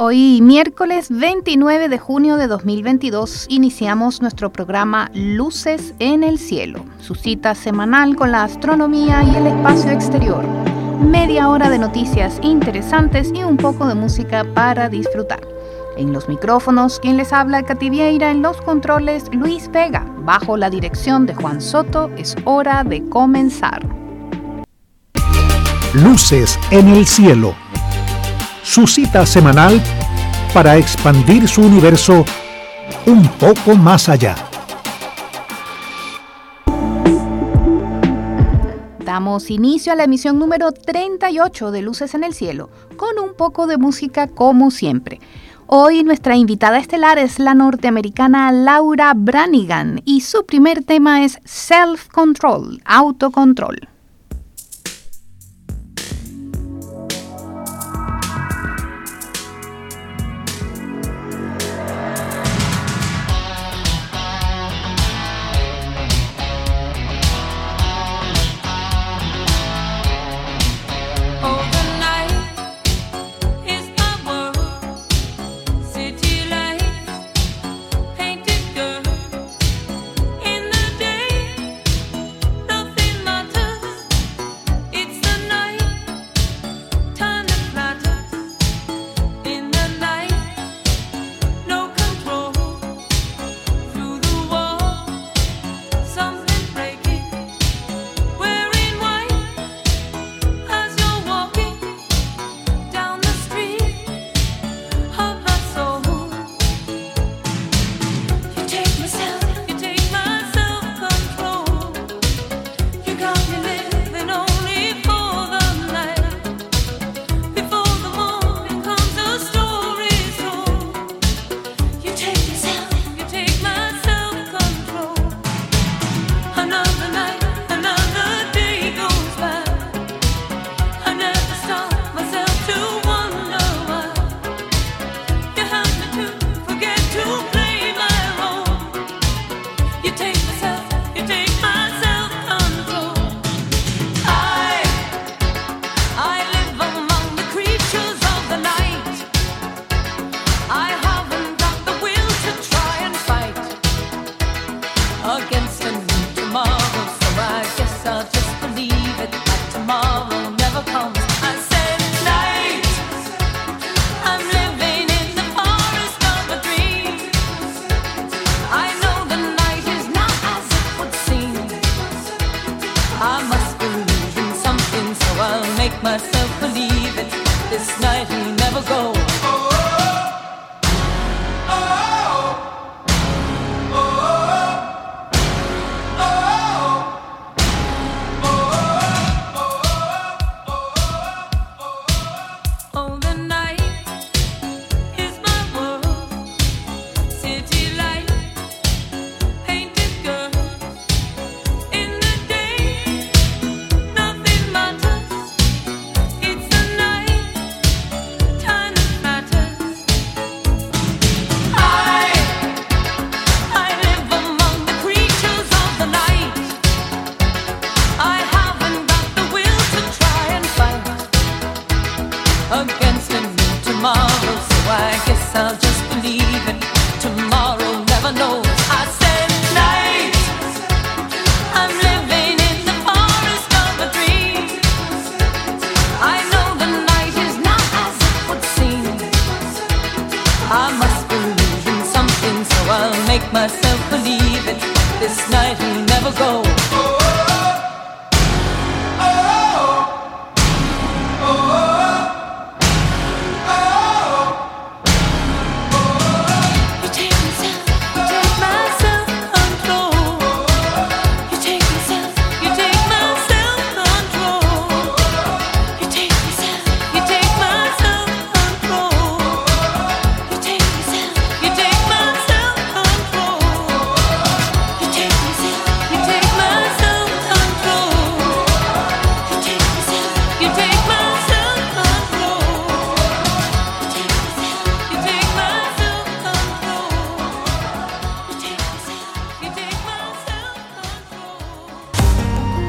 Hoy, miércoles 29 de junio de 2022, iniciamos nuestro programa Luces en el Cielo, su cita semanal con la astronomía y el espacio exterior. Media hora de noticias interesantes y un poco de música para disfrutar. En los micrófonos, quien les habla, Katy Vieira, en los controles, Luis Vega. Bajo la dirección de Juan Soto, es hora de comenzar. Luces en el Cielo su cita semanal para expandir su universo un poco más allá. Damos inicio a la emisión número 38 de Luces en el Cielo, con un poco de música como siempre. Hoy nuestra invitada estelar es la norteamericana Laura Branigan y su primer tema es Self Control, autocontrol.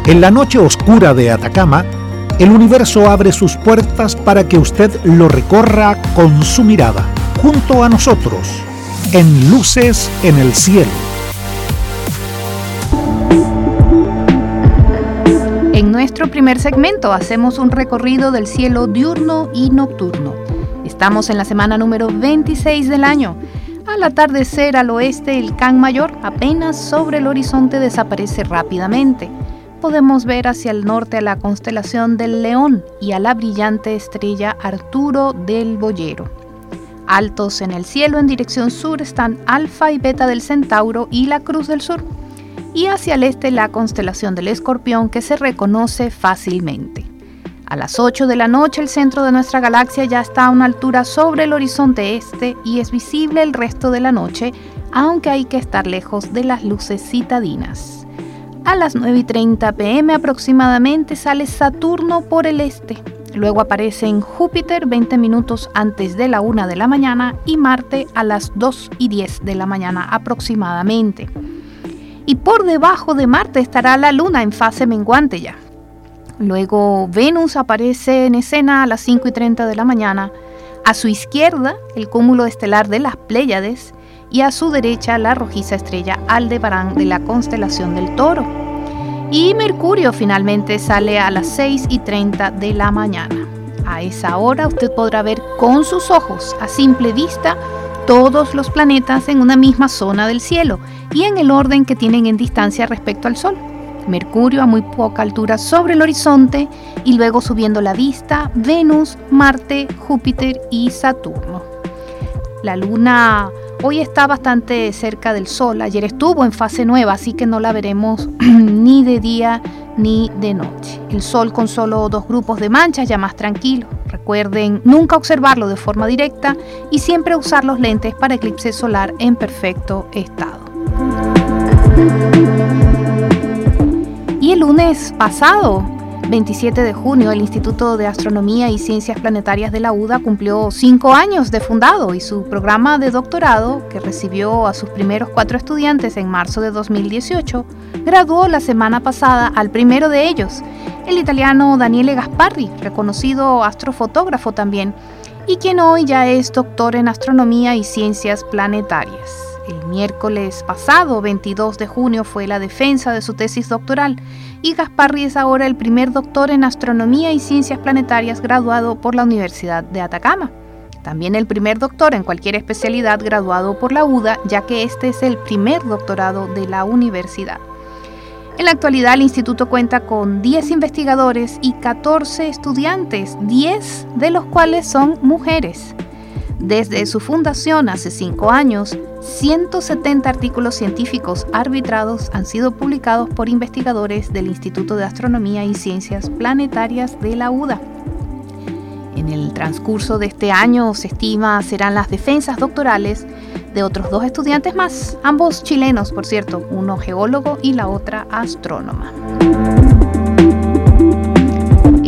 En la noche oscura de Atacama, el universo abre sus puertas para que usted lo recorra con su mirada, junto a nosotros, en Luces en el Cielo. En nuestro primer segmento hacemos un recorrido del cielo diurno y nocturno. Estamos en la semana número 26 del año. Al atardecer al oeste, el Can Mayor apenas sobre el horizonte desaparece rápidamente podemos ver hacia el norte a la constelación del León y a la brillante estrella Arturo del Boyero. Altos en el cielo en dirección sur están Alfa y Beta del Centauro y la Cruz del Sur, y hacia el este la constelación del Escorpión que se reconoce fácilmente. A las 8 de la noche el centro de nuestra galaxia ya está a una altura sobre el horizonte este y es visible el resto de la noche, aunque hay que estar lejos de las luces citadinas. A las 9 y 30 pm aproximadamente sale Saturno por el este. Luego aparece en Júpiter 20 minutos antes de la 1 de la mañana y Marte a las 2 y 10 de la mañana aproximadamente. Y por debajo de Marte estará la Luna en fase menguante ya. Luego Venus aparece en escena a las 5 y 30 de la mañana. A su izquierda el cúmulo estelar de las Pléyades y a su derecha la rojiza estrella Aldebarán de la constelación del Toro. Y Mercurio finalmente sale a las 6 y 30 de la mañana. A esa hora usted podrá ver con sus ojos, a simple vista, todos los planetas en una misma zona del cielo y en el orden que tienen en distancia respecto al Sol. Mercurio a muy poca altura sobre el horizonte y luego subiendo la vista, Venus, Marte, Júpiter y Saturno. La luna Hoy está bastante cerca del Sol, ayer estuvo en fase nueva, así que no la veremos ni de día ni de noche. El Sol con solo dos grupos de manchas ya más tranquilo. Recuerden nunca observarlo de forma directa y siempre usar los lentes para eclipse solar en perfecto estado. Y el lunes pasado 27 de junio, el Instituto de Astronomía y Ciencias Planetarias de la UDA cumplió cinco años de fundado y su programa de doctorado, que recibió a sus primeros cuatro estudiantes en marzo de 2018, graduó la semana pasada al primero de ellos, el italiano Daniele Gasparri, reconocido astrofotógrafo también, y quien hoy ya es doctor en Astronomía y Ciencias Planetarias. El miércoles pasado, 22 de junio, fue la defensa de su tesis doctoral y Gasparri es ahora el primer doctor en astronomía y ciencias planetarias graduado por la Universidad de Atacama. También el primer doctor en cualquier especialidad graduado por la UDA, ya que este es el primer doctorado de la universidad. En la actualidad el instituto cuenta con 10 investigadores y 14 estudiantes, 10 de los cuales son mujeres. Desde su fundación hace cinco años, 170 artículos científicos arbitrados han sido publicados por investigadores del Instituto de Astronomía y Ciencias Planetarias de la UDA. En el transcurso de este año se estima serán las defensas doctorales de otros dos estudiantes más, ambos chilenos, por cierto, uno geólogo y la otra astrónoma.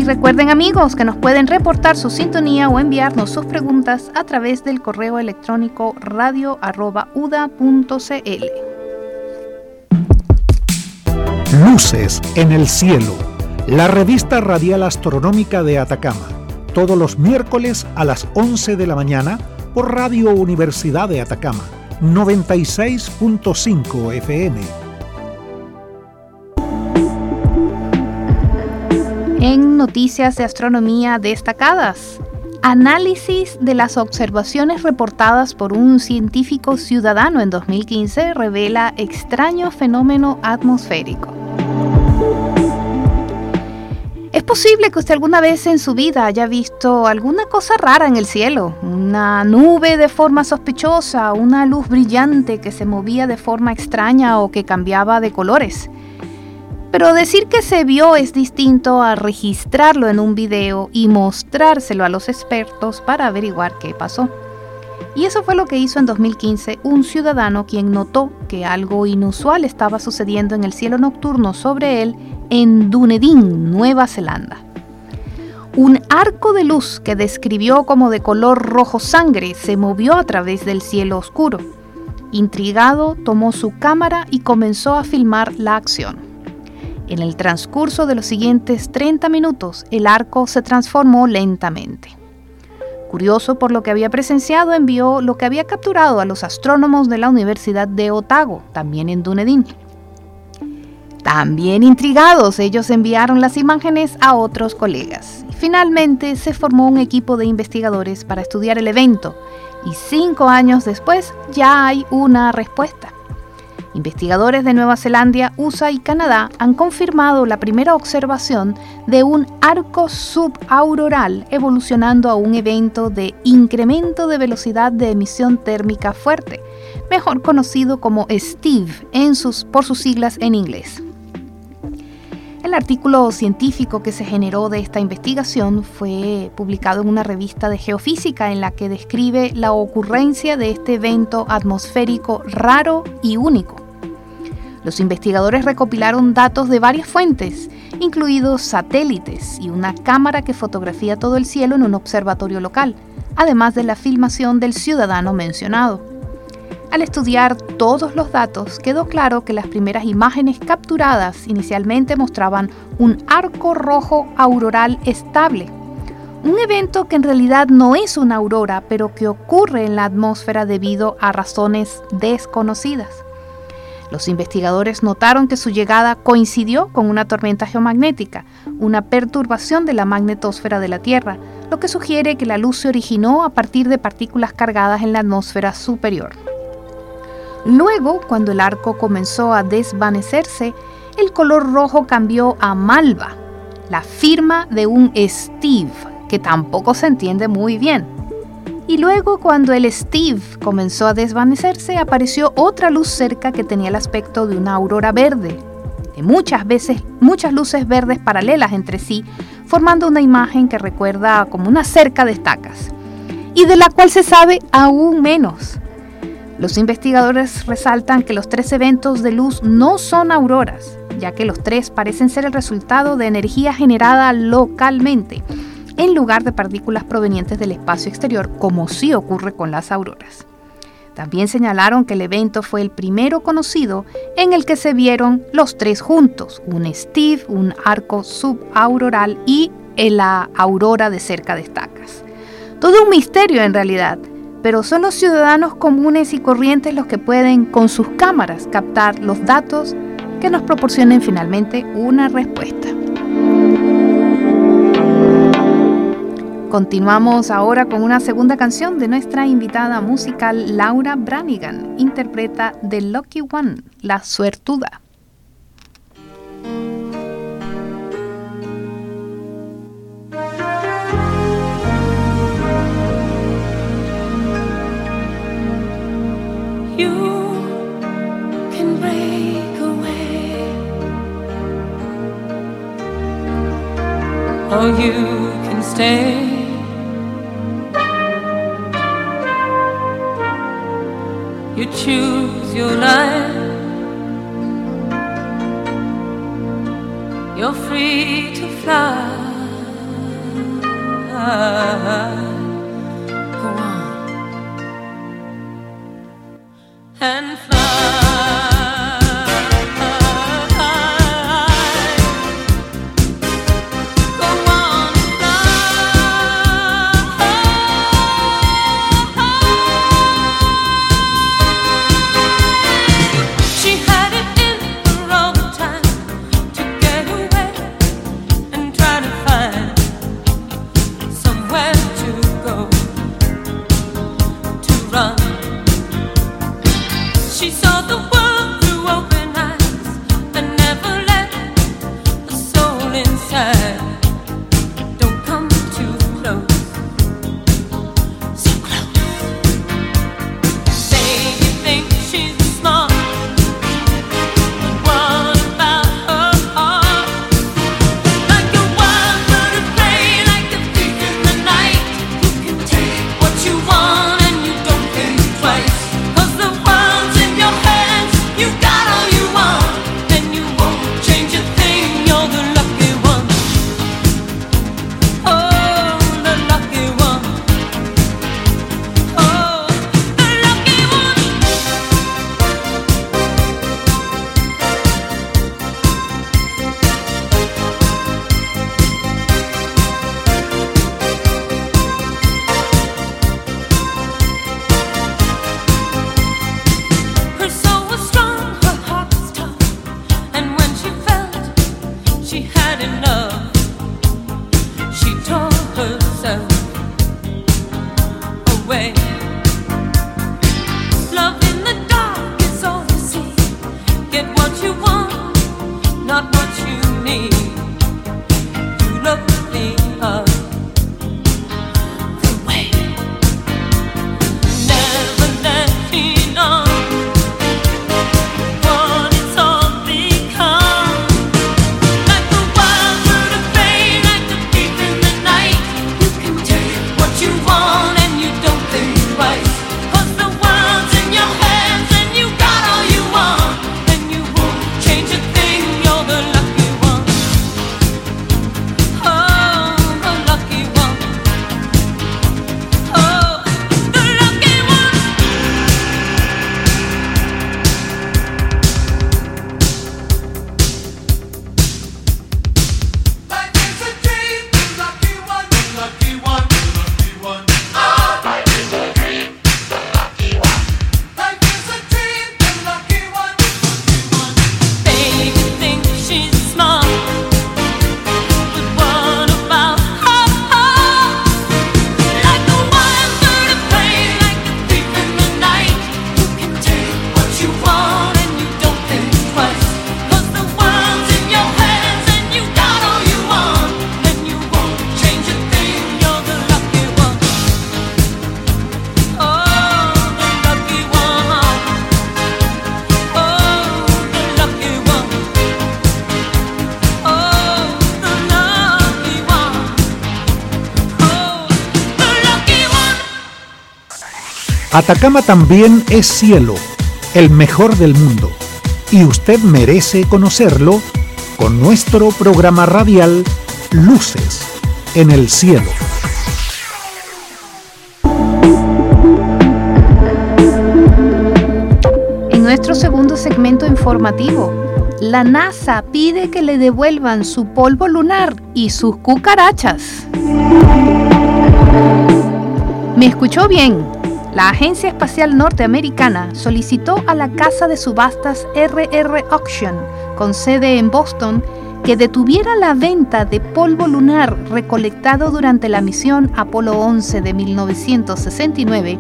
Y recuerden amigos que nos pueden reportar su sintonía o enviarnos sus preguntas a través del correo electrónico radio.uda.cl. Luces en el cielo, la revista radial astronómica de Atacama, todos los miércoles a las 11 de la mañana por Radio Universidad de Atacama, 96.5 FM en noticias de astronomía destacadas. Análisis de las observaciones reportadas por un científico ciudadano en 2015 revela extraño fenómeno atmosférico. Es posible que usted alguna vez en su vida haya visto alguna cosa rara en el cielo, una nube de forma sospechosa, una luz brillante que se movía de forma extraña o que cambiaba de colores. Pero decir que se vio es distinto a registrarlo en un video y mostrárselo a los expertos para averiguar qué pasó. Y eso fue lo que hizo en 2015 un ciudadano quien notó que algo inusual estaba sucediendo en el cielo nocturno sobre él en Dunedin, Nueva Zelanda. Un arco de luz que describió como de color rojo sangre se movió a través del cielo oscuro. Intrigado, tomó su cámara y comenzó a filmar la acción. En el transcurso de los siguientes 30 minutos, el arco se transformó lentamente. Curioso por lo que había presenciado, envió lo que había capturado a los astrónomos de la Universidad de Otago, también en Dunedin. También intrigados, ellos enviaron las imágenes a otros colegas. Finalmente se formó un equipo de investigadores para estudiar el evento y cinco años después ya hay una respuesta. Investigadores de Nueva Zelanda, USA y Canadá han confirmado la primera observación de un arco subauroral evolucionando a un evento de incremento de velocidad de emisión térmica fuerte, mejor conocido como STEVE en sus, por sus siglas en inglés. El artículo científico que se generó de esta investigación fue publicado en una revista de geofísica en la que describe la ocurrencia de este evento atmosférico raro y único. Los investigadores recopilaron datos de varias fuentes, incluidos satélites y una cámara que fotografía todo el cielo en un observatorio local, además de la filmación del ciudadano mencionado. Al estudiar todos los datos, quedó claro que las primeras imágenes capturadas inicialmente mostraban un arco rojo auroral estable, un evento que en realidad no es una aurora, pero que ocurre en la atmósfera debido a razones desconocidas. Los investigadores notaron que su llegada coincidió con una tormenta geomagnética, una perturbación de la magnetosfera de la Tierra, lo que sugiere que la luz se originó a partir de partículas cargadas en la atmósfera superior. Luego, cuando el arco comenzó a desvanecerse, el color rojo cambió a malva, la firma de un Steve, que tampoco se entiende muy bien. Y luego cuando el Steve comenzó a desvanecerse, apareció otra luz cerca que tenía el aspecto de una aurora verde, de muchas veces muchas luces verdes paralelas entre sí, formando una imagen que recuerda como una cerca de estacas, y de la cual se sabe aún menos. Los investigadores resaltan que los tres eventos de luz no son auroras, ya que los tres parecen ser el resultado de energía generada localmente en lugar de partículas provenientes del espacio exterior, como sí ocurre con las auroras. También señalaron que el evento fue el primero conocido en el que se vieron los tres juntos, un Steve, un arco subauroral y la aurora de cerca de estacas. Todo un misterio en realidad, pero son los ciudadanos comunes y corrientes los que pueden con sus cámaras captar los datos que nos proporcionen finalmente una respuesta. Continuamos ahora con una segunda canción de nuestra invitada musical Laura Branigan, interpreta The Lucky One, La Suertuda. You choose your life. You're free to fly. get what you want, not what you need. Atacama también es cielo, el mejor del mundo, y usted merece conocerlo con nuestro programa radial Luces en el Cielo. En nuestro segundo segmento informativo, la NASA pide que le devuelvan su polvo lunar y sus cucarachas. ¿Me escuchó bien? La Agencia Espacial Norteamericana solicitó a la casa de subastas RR Auction, con sede en Boston, que detuviera la venta de polvo lunar recolectado durante la misión Apolo 11 de 1969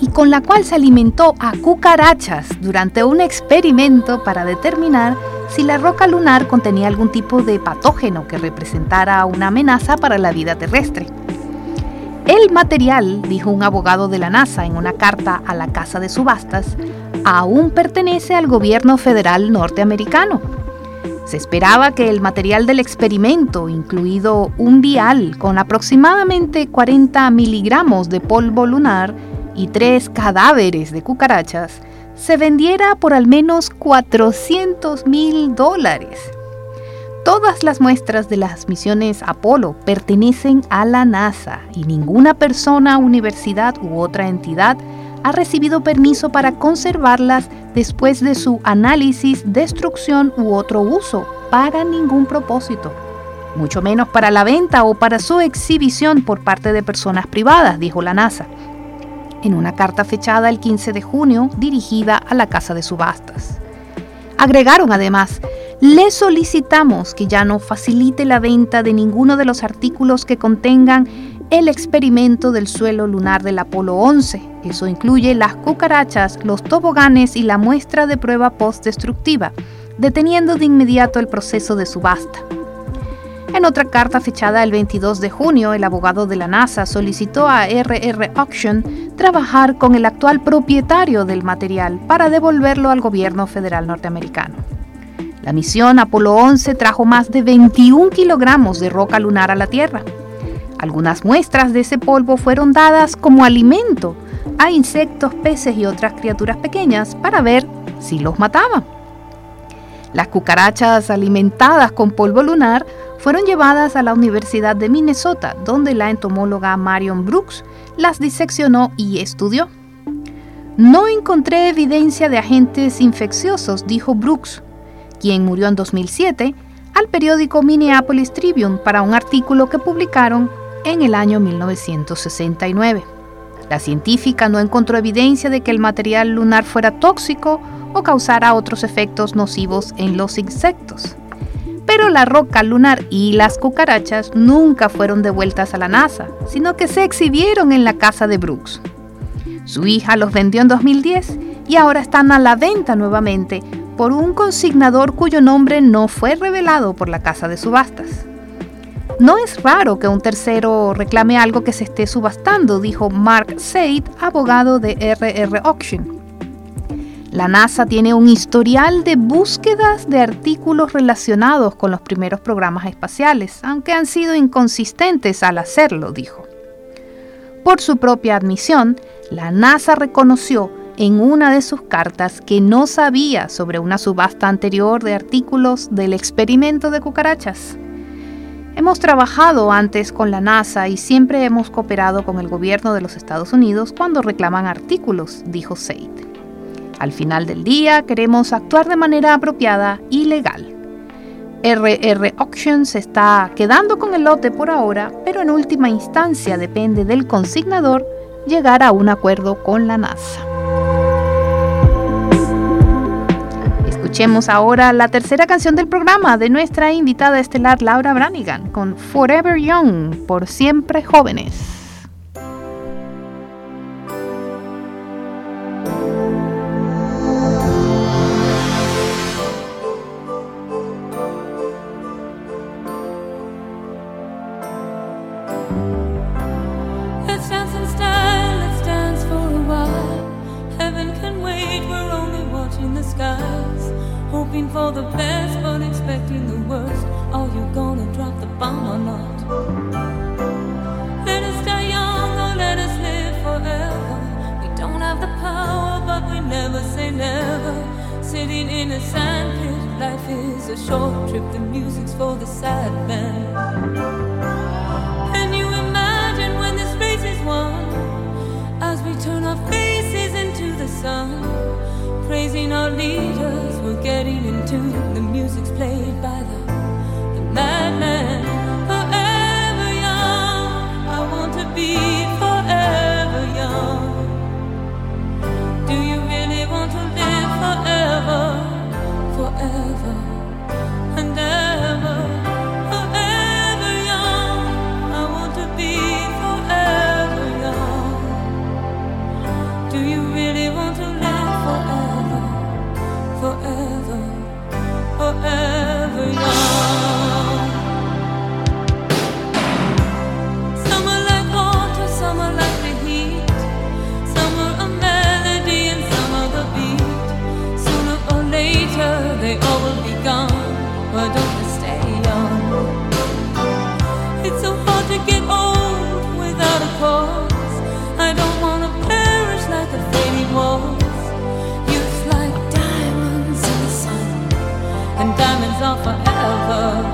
y con la cual se alimentó a cucarachas durante un experimento para determinar si la roca lunar contenía algún tipo de patógeno que representara una amenaza para la vida terrestre. El material, dijo un abogado de la NASA en una carta a la Casa de Subastas, aún pertenece al gobierno federal norteamericano. Se esperaba que el material del experimento, incluido un vial con aproximadamente 40 miligramos de polvo lunar y tres cadáveres de cucarachas, se vendiera por al menos 400 mil dólares. Todas las muestras de las misiones Apolo pertenecen a la NASA y ninguna persona, universidad u otra entidad ha recibido permiso para conservarlas después de su análisis, destrucción u otro uso para ningún propósito, mucho menos para la venta o para su exhibición por parte de personas privadas, dijo la NASA, en una carta fechada el 15 de junio dirigida a la Casa de Subastas. Agregaron además le solicitamos que ya no facilite la venta de ninguno de los artículos que contengan el experimento del suelo lunar del Apolo 11. Eso incluye las cucarachas, los toboganes y la muestra de prueba postdestructiva, deteniendo de inmediato el proceso de subasta. En otra carta fechada el 22 de junio, el abogado de la NASA solicitó a RR Auction trabajar con el actual propietario del material para devolverlo al gobierno federal norteamericano. La misión Apolo 11 trajo más de 21 kilogramos de roca lunar a la Tierra. Algunas muestras de ese polvo fueron dadas como alimento a insectos, peces y otras criaturas pequeñas para ver si los mataban. Las cucarachas alimentadas con polvo lunar fueron llevadas a la Universidad de Minnesota, donde la entomóloga Marion Brooks las diseccionó y estudió. No encontré evidencia de agentes infecciosos, dijo Brooks, quien murió en 2007, al periódico Minneapolis Tribune para un artículo que publicaron en el año 1969. La científica no encontró evidencia de que el material lunar fuera tóxico o causara otros efectos nocivos en los insectos. Pero la roca lunar y las cucarachas nunca fueron devueltas a la NASA, sino que se exhibieron en la casa de Brooks. Su hija los vendió en 2010 y ahora están a la venta nuevamente por un consignador cuyo nombre no fue revelado por la casa de subastas. No es raro que un tercero reclame algo que se esté subastando, dijo Mark Seid, abogado de RR Auction. La NASA tiene un historial de búsquedas de artículos relacionados con los primeros programas espaciales, aunque han sido inconsistentes al hacerlo, dijo. Por su propia admisión, la NASA reconoció en una de sus cartas que no sabía sobre una subasta anterior de artículos del experimento de cucarachas. Hemos trabajado antes con la NASA y siempre hemos cooperado con el gobierno de los Estados Unidos cuando reclaman artículos, dijo Seid. Al final del día queremos actuar de manera apropiada y legal. RR Auctions está quedando con el lote por ahora, pero en última instancia depende del consignador llegar a un acuerdo con la NASA. Escuchemos ahora la tercera canción del programa de nuestra invitada estelar Laura Branigan con Forever Young, por siempre jóvenes. our leaders. We're getting in tune. The music's played by forever.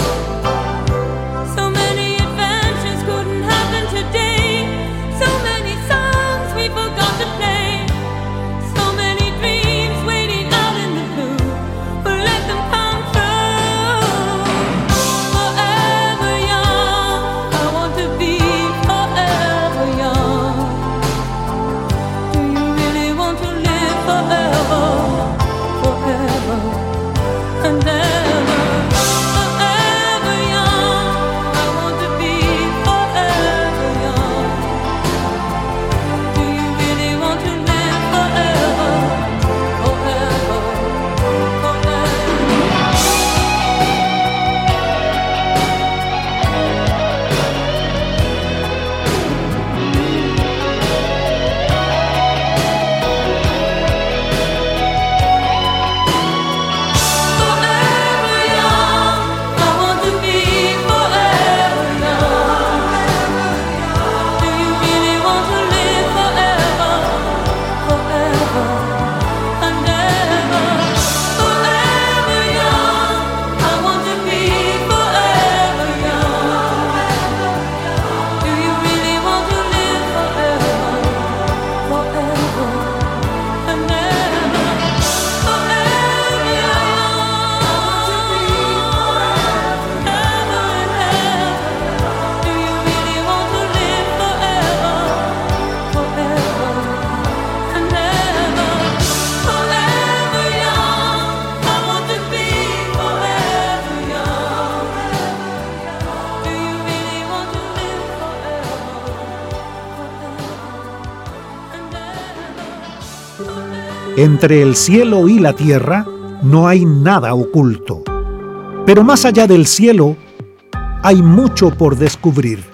Entre el cielo y la tierra no hay nada oculto. Pero más allá del cielo, hay mucho por descubrir.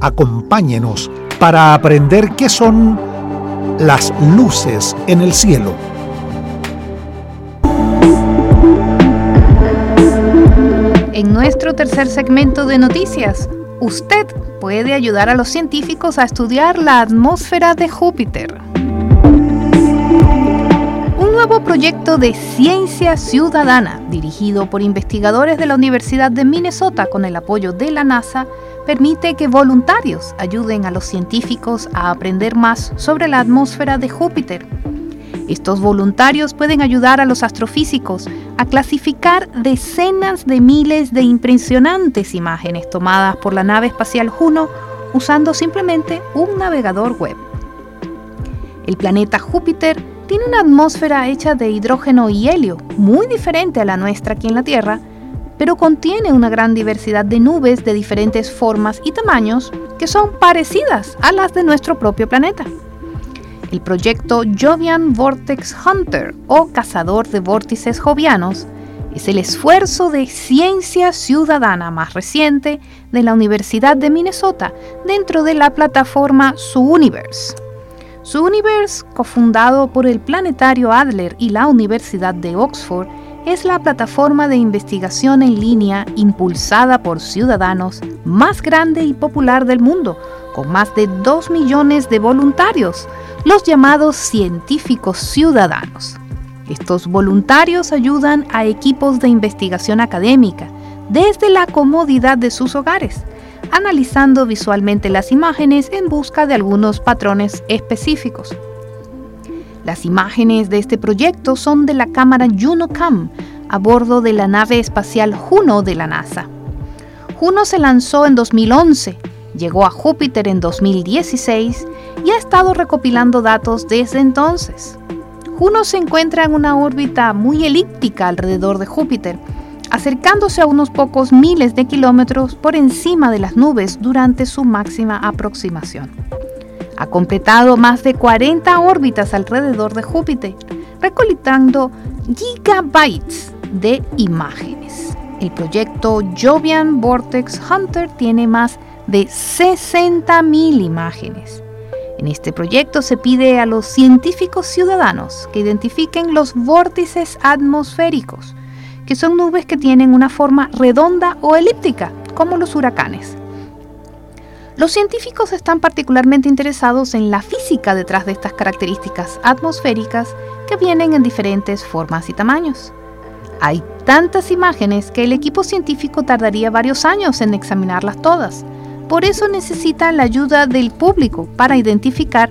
Acompáñenos para aprender qué son las luces en el cielo. En nuestro tercer segmento de noticias, usted puede ayudar a los científicos a estudiar la atmósfera de Júpiter. Nuevo proyecto de ciencia ciudadana, dirigido por investigadores de la Universidad de Minnesota con el apoyo de la NASA, permite que voluntarios ayuden a los científicos a aprender más sobre la atmósfera de Júpiter estos voluntarios pueden ayudar a los astrofísicos a clasificar decenas de miles de impresionantes imágenes tomadas por la nave espacial Juno usando simplemente un navegador web. El planeta Júpiter tiene una atmósfera hecha de hidrógeno y helio, muy diferente a la nuestra aquí en la Tierra, pero contiene una gran diversidad de nubes de diferentes formas y tamaños que son parecidas a las de nuestro propio planeta el proyecto Jovian Vortex Hunter o Cazador de Vórtices Jovianos es el esfuerzo de ciencia ciudadana más reciente de la Universidad de Minnesota dentro de la plataforma Su-Universe. Su-Universe, cofundado por el Planetario Adler y la Universidad de Oxford, es la plataforma de investigación en línea impulsada por ciudadanos más grande y popular del mundo, con más de 2 millones de voluntarios, los llamados científicos ciudadanos. Estos voluntarios ayudan a equipos de investigación académica desde la comodidad de sus hogares, analizando visualmente las imágenes en busca de algunos patrones específicos. Las imágenes de este proyecto son de la cámara JunoCam a bordo de la nave espacial Juno de la NASA. Juno se lanzó en 2011, llegó a Júpiter en 2016 y ha estado recopilando datos desde entonces. Juno se encuentra en una órbita muy elíptica alrededor de Júpiter, acercándose a unos pocos miles de kilómetros por encima de las nubes durante su máxima aproximación. Ha completado más de 40 órbitas alrededor de Júpiter, recolectando gigabytes de imágenes. El proyecto Jovian Vortex Hunter tiene más de 60.000 imágenes en este proyecto se pide a los científicos ciudadanos que identifiquen los vórtices atmosféricos, que son nubes que tienen una forma redonda o elíptica, como los huracanes. Los científicos están particularmente interesados en la física detrás de estas características atmosféricas que vienen en diferentes formas y tamaños. Hay tantas imágenes que el equipo científico tardaría varios años en examinarlas todas, por eso necesitan la ayuda del público para identificar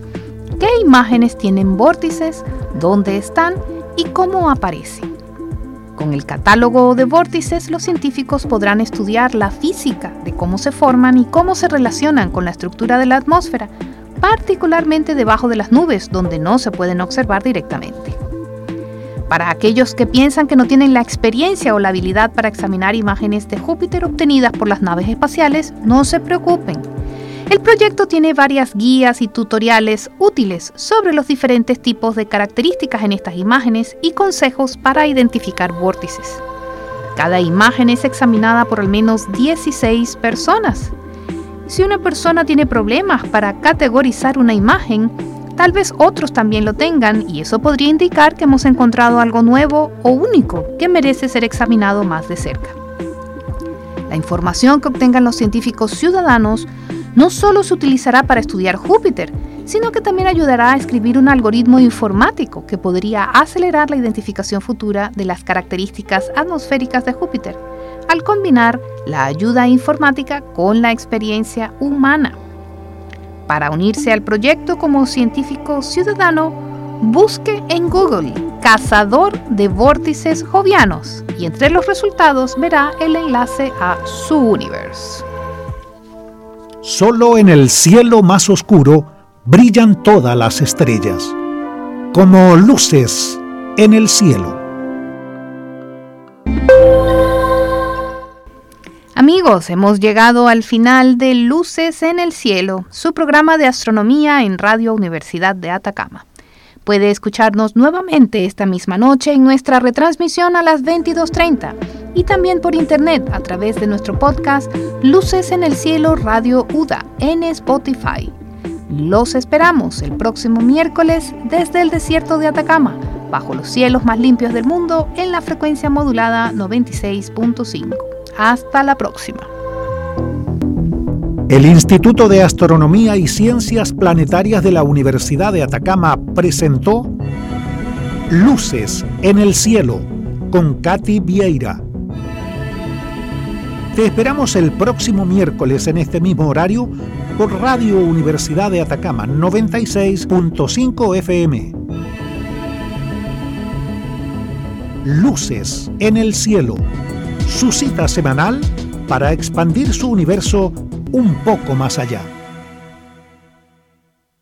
qué imágenes tienen vórtices, dónde están y cómo aparecen. Con el catálogo de vórtices, los científicos podrán estudiar la física de cómo se forman y cómo se relacionan con la estructura de la atmósfera, particularmente debajo de las nubes, donde no se pueden observar directamente. Para aquellos que piensan que no tienen la experiencia o la habilidad para examinar imágenes de Júpiter obtenidas por las naves espaciales, no se preocupen. El proyecto tiene varias guías y tutoriales útiles sobre los diferentes tipos de características en estas imágenes y consejos para identificar vórtices. Cada imagen es examinada por al menos 16 personas. Si una persona tiene problemas para categorizar una imagen, Tal vez otros también lo tengan y eso podría indicar que hemos encontrado algo nuevo o único que merece ser examinado más de cerca. La información que obtengan los científicos ciudadanos no solo se utilizará para estudiar Júpiter, sino que también ayudará a escribir un algoritmo informático que podría acelerar la identificación futura de las características atmosféricas de Júpiter, al combinar la ayuda informática con la experiencia humana. Para unirse al proyecto como científico ciudadano, busque en Google Cazador de Vórtices Jovianos y entre los resultados verá el enlace a su universo. Solo en el cielo más oscuro brillan todas las estrellas, como luces en el cielo. Amigos, hemos llegado al final de Luces en el Cielo, su programa de astronomía en Radio Universidad de Atacama. Puede escucharnos nuevamente esta misma noche en nuestra retransmisión a las 22.30 y también por internet a través de nuestro podcast Luces en el Cielo Radio UDA en Spotify. Los esperamos el próximo miércoles desde el desierto de Atacama, bajo los cielos más limpios del mundo en la frecuencia modulada 96.5. Hasta la próxima. El Instituto de Astronomía y Ciencias Planetarias de la Universidad de Atacama presentó Luces en el Cielo con Katy Vieira. Te esperamos el próximo miércoles en este mismo horario por Radio Universidad de Atacama 96.5 FM. Luces en el Cielo, su cita semanal para expandir su universo un poco más allá.